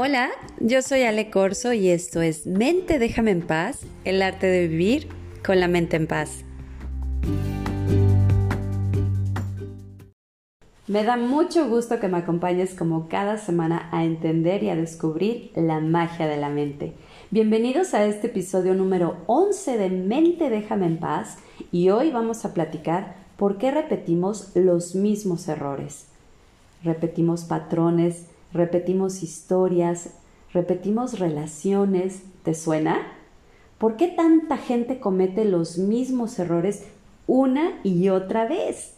Hola, yo soy Ale Corso y esto es Mente Déjame en paz, el arte de vivir con la mente en paz. Me da mucho gusto que me acompañes como cada semana a entender y a descubrir la magia de la mente. Bienvenidos a este episodio número 11 de Mente Déjame en paz y hoy vamos a platicar por qué repetimos los mismos errores. Repetimos patrones, repetimos historias, repetimos relaciones. ¿Te suena? ¿Por qué tanta gente comete los mismos errores una y otra vez?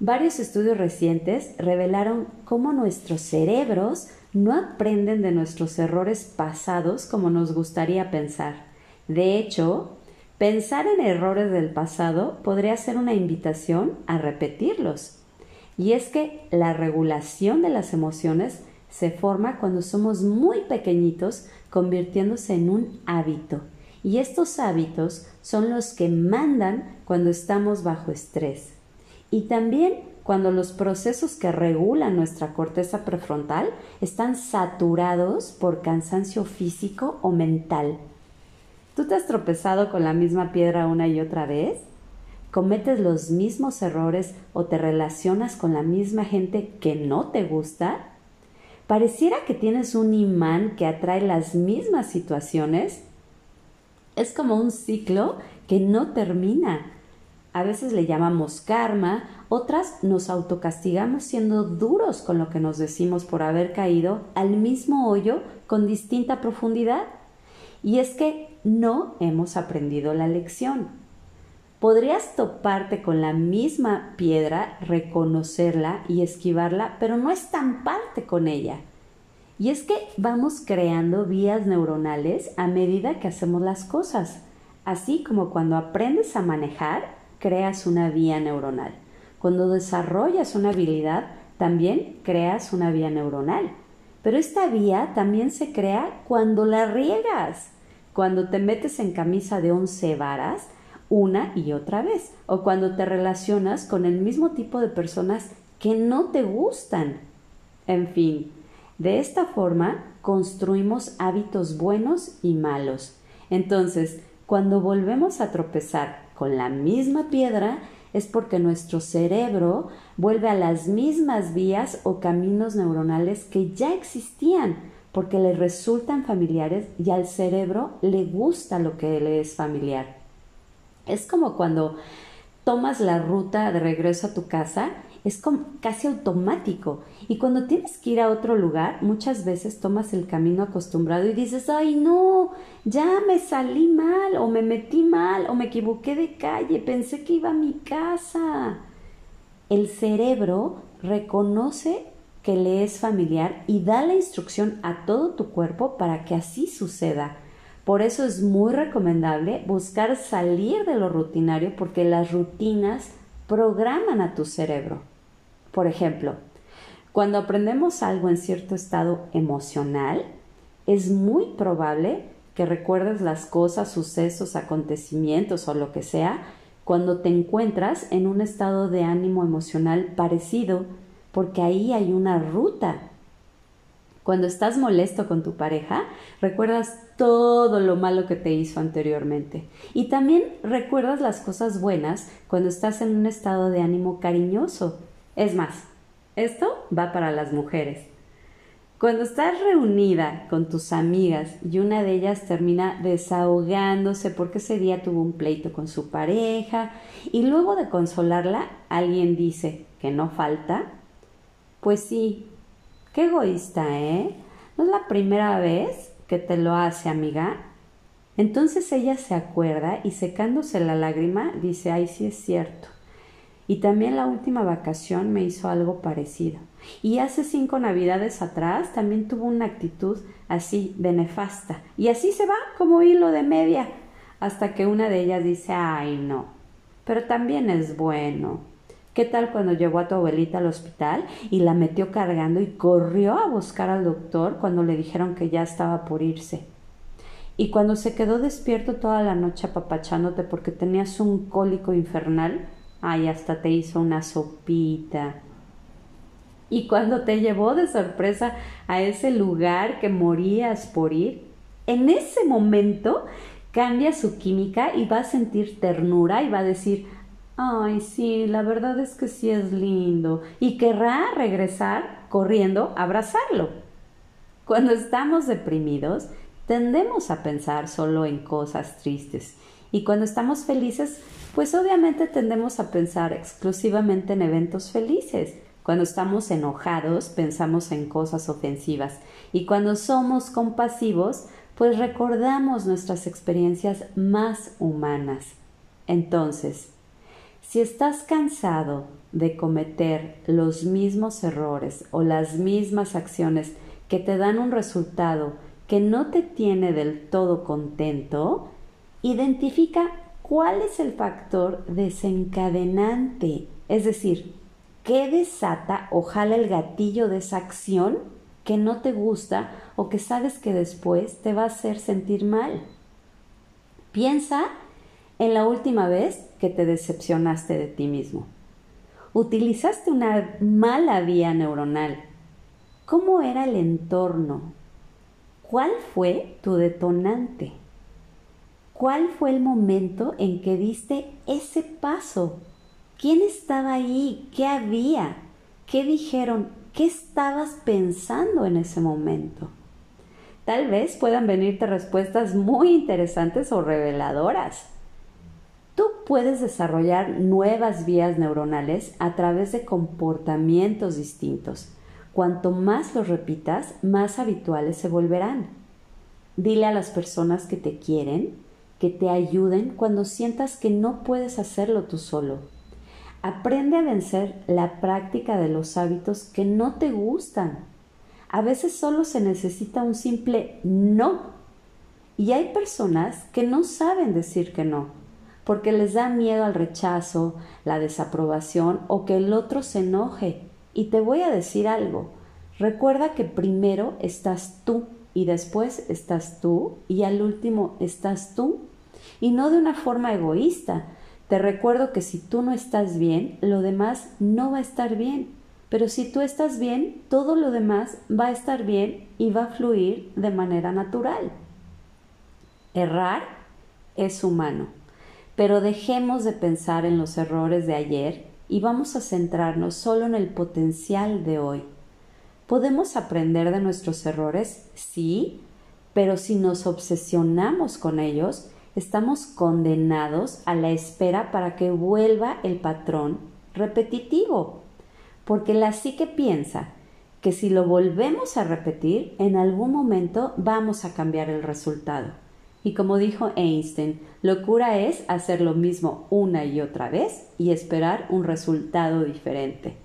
Varios estudios recientes revelaron cómo nuestros cerebros no aprenden de nuestros errores pasados como nos gustaría pensar. De hecho, pensar en errores del pasado podría ser una invitación a repetirlos. Y es que la regulación de las emociones se forma cuando somos muy pequeñitos, convirtiéndose en un hábito. Y estos hábitos son los que mandan cuando estamos bajo estrés. Y también cuando los procesos que regulan nuestra corteza prefrontal están saturados por cansancio físico o mental. ¿Tú te has tropezado con la misma piedra una y otra vez? Cometes los mismos errores o te relacionas con la misma gente que no te gusta? ¿Pareciera que tienes un imán que atrae las mismas situaciones? Es como un ciclo que no termina. A veces le llamamos karma, otras nos autocastigamos siendo duros con lo que nos decimos por haber caído al mismo hoyo con distinta profundidad. Y es que no hemos aprendido la lección podrías toparte con la misma piedra, reconocerla y esquivarla, pero no estamparte con ella. Y es que vamos creando vías neuronales a medida que hacemos las cosas, así como cuando aprendes a manejar, creas una vía neuronal. Cuando desarrollas una habilidad, también creas una vía neuronal. Pero esta vía también se crea cuando la riegas. Cuando te metes en camisa de once varas, una y otra vez, o cuando te relacionas con el mismo tipo de personas que no te gustan. En fin, de esta forma construimos hábitos buenos y malos. Entonces, cuando volvemos a tropezar con la misma piedra, es porque nuestro cerebro vuelve a las mismas vías o caminos neuronales que ya existían, porque le resultan familiares y al cerebro le gusta lo que le es familiar. Es como cuando tomas la ruta de regreso a tu casa, es como casi automático. Y cuando tienes que ir a otro lugar, muchas veces tomas el camino acostumbrado y dices, ay no, ya me salí mal o me metí mal o me equivoqué de calle, pensé que iba a mi casa. El cerebro reconoce que le es familiar y da la instrucción a todo tu cuerpo para que así suceda. Por eso es muy recomendable buscar salir de lo rutinario porque las rutinas programan a tu cerebro. Por ejemplo, cuando aprendemos algo en cierto estado emocional, es muy probable que recuerdes las cosas, sucesos, acontecimientos o lo que sea cuando te encuentras en un estado de ánimo emocional parecido, porque ahí hay una ruta cuando estás molesto con tu pareja, recuerdas todo lo malo que te hizo anteriormente. Y también recuerdas las cosas buenas cuando estás en un estado de ánimo cariñoso. Es más, esto va para las mujeres. Cuando estás reunida con tus amigas y una de ellas termina desahogándose porque ese día tuvo un pleito con su pareja y luego de consolarla alguien dice que no falta, pues sí, Qué egoísta, ¿eh? No es la primera vez que te lo hace, amiga. Entonces ella se acuerda y secándose la lágrima dice, ay, sí es cierto. Y también la última vacación me hizo algo parecido. Y hace cinco navidades atrás también tuvo una actitud así de nefasta. Y así se va como hilo de media. Hasta que una de ellas dice, ay, no. Pero también es bueno. ¿Qué tal cuando llevó a tu abuelita al hospital y la metió cargando y corrió a buscar al doctor cuando le dijeron que ya estaba por irse? Y cuando se quedó despierto toda la noche apapachándote porque tenías un cólico infernal, ay, hasta te hizo una sopita. y cuando te llevó de sorpresa a ese lugar que morías por ir, en ese momento cambia su química y va a sentir ternura y va a decir, ay, sí, la verdad es que sí es lindo y querrá regresar corriendo a abrazarlo. Cuando estamos deprimidos, tendemos a pensar solo en cosas tristes y cuando estamos felices, pues obviamente tendemos a pensar exclusivamente en eventos felices. Cuando estamos enojados, pensamos en cosas ofensivas. Y cuando somos compasivos, pues recordamos nuestras experiencias más humanas. Entonces, si estás cansado de cometer los mismos errores o las mismas acciones que te dan un resultado que no te tiene del todo contento, Identifica cuál es el factor desencadenante, es decir, qué desata o jala el gatillo de esa acción que no te gusta o que sabes que después te va a hacer sentir mal. Piensa en la última vez que te decepcionaste de ti mismo. Utilizaste una mala vía neuronal. ¿Cómo era el entorno? ¿Cuál fue tu detonante? ¿Cuál fue el momento en que diste ese paso? ¿Quién estaba ahí? ¿Qué había? ¿Qué dijeron? ¿Qué estabas pensando en ese momento? Tal vez puedan venirte respuestas muy interesantes o reveladoras. Puedes desarrollar nuevas vías neuronales a través de comportamientos distintos. Cuanto más los repitas, más habituales se volverán. Dile a las personas que te quieren que te ayuden cuando sientas que no puedes hacerlo tú solo. Aprende a vencer la práctica de los hábitos que no te gustan. A veces solo se necesita un simple no. Y hay personas que no saben decir que no, porque les da miedo al rechazo, la desaprobación o que el otro se enoje. Y te voy a decir algo. Recuerda que primero estás tú y después estás tú y al último estás tú y no de una forma egoísta. Te recuerdo que si tú no estás bien, lo demás no va a estar bien. Pero si tú estás bien, todo lo demás va a estar bien y va a fluir de manera natural. Errar es humano, pero dejemos de pensar en los errores de ayer y vamos a centrarnos solo en el potencial de hoy. ¿Podemos aprender de nuestros errores? Sí, pero si nos obsesionamos con ellos, estamos condenados a la espera para que vuelva el patrón repetitivo, porque la psique piensa que si lo volvemos a repetir, en algún momento vamos a cambiar el resultado. Y como dijo Einstein, locura es hacer lo mismo una y otra vez y esperar un resultado diferente.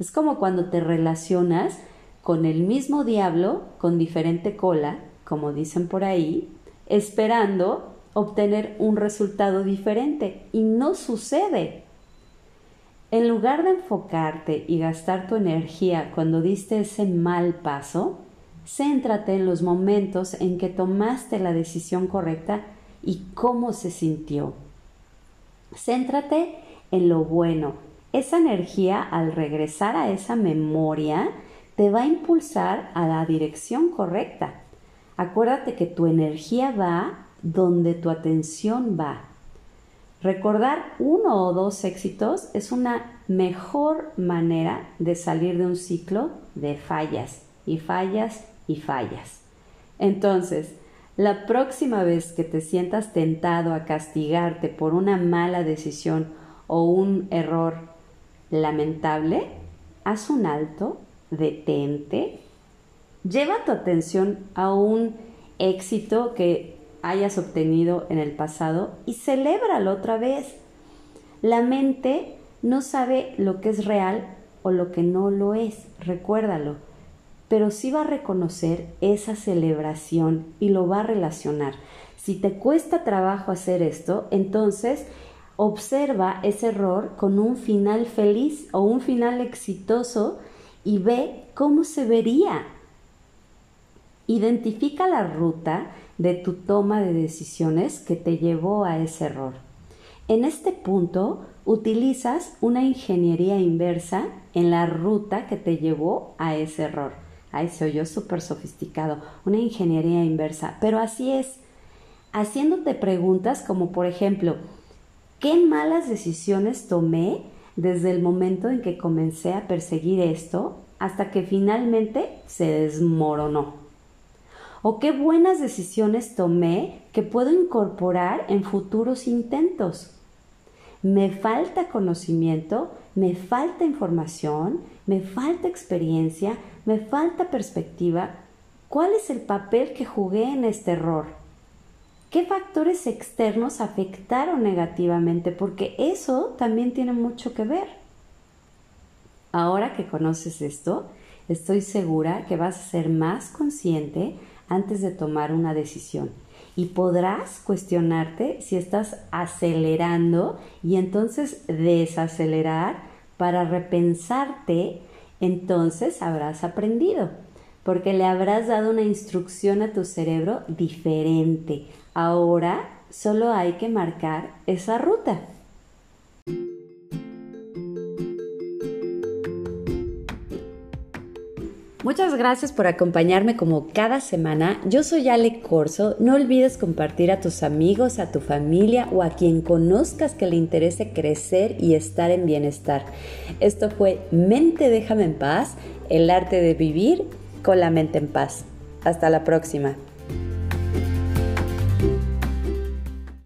Es como cuando te relacionas con el mismo diablo con diferente cola, como dicen por ahí, esperando obtener un resultado diferente y no sucede. En lugar de enfocarte y gastar tu energía cuando diste ese mal paso, céntrate en los momentos en que tomaste la decisión correcta y cómo se sintió. Céntrate en lo bueno. Esa energía al regresar a esa memoria te va a impulsar a la dirección correcta. Acuérdate que tu energía va donde tu atención va. Recordar uno o dos éxitos es una mejor manera de salir de un ciclo de fallas y fallas y fallas. Entonces, la próxima vez que te sientas tentado a castigarte por una mala decisión o un error lamentable, haz un alto, detente, lleva tu atención a un éxito que hayas obtenido en el pasado y celébralo otra vez. La mente no sabe lo que es real o lo que no lo es, recuérdalo, pero sí va a reconocer esa celebración y lo va a relacionar. Si te cuesta trabajo hacer esto, entonces observa ese error con un final feliz o un final exitoso y ve cómo se vería. Identifica la ruta de tu toma de decisiones que te llevó a ese error. En este punto utilizas una ingeniería inversa en la ruta que te llevó a ese error. Ahí se oyó súper sofisticado, una ingeniería inversa, pero así es, haciéndote preguntas como por ejemplo, ¿qué malas decisiones tomé desde el momento en que comencé a perseguir esto hasta que finalmente se desmoronó? ¿O qué buenas decisiones tomé que puedo incorporar en futuros intentos? me falta conocimiento, me falta información, me falta experiencia, me falta perspectiva. ¿Cuál es el papel que jugué en este error? ¿Qué factores externos afectaron negativamente? Porque eso también tiene mucho que ver. Ahora que conoces esto, estoy segura que vas a ser más consciente antes de tomar una decisión y podrás cuestionarte si estás acelerando y entonces desacelerar para repensarte, entonces habrás aprendido, porque le habrás dado una instrucción a tu cerebro diferente. Ahora solo hay que marcar esa ruta. Muchas gracias por acompañarme como cada semana. Yo soy Ale Corso. No olvides compartir a tus amigos, a tu familia o a quien conozcas que le interese crecer y estar en bienestar. Esto fue Mente Déjame en Paz, el arte de vivir con la mente en paz. Hasta la próxima.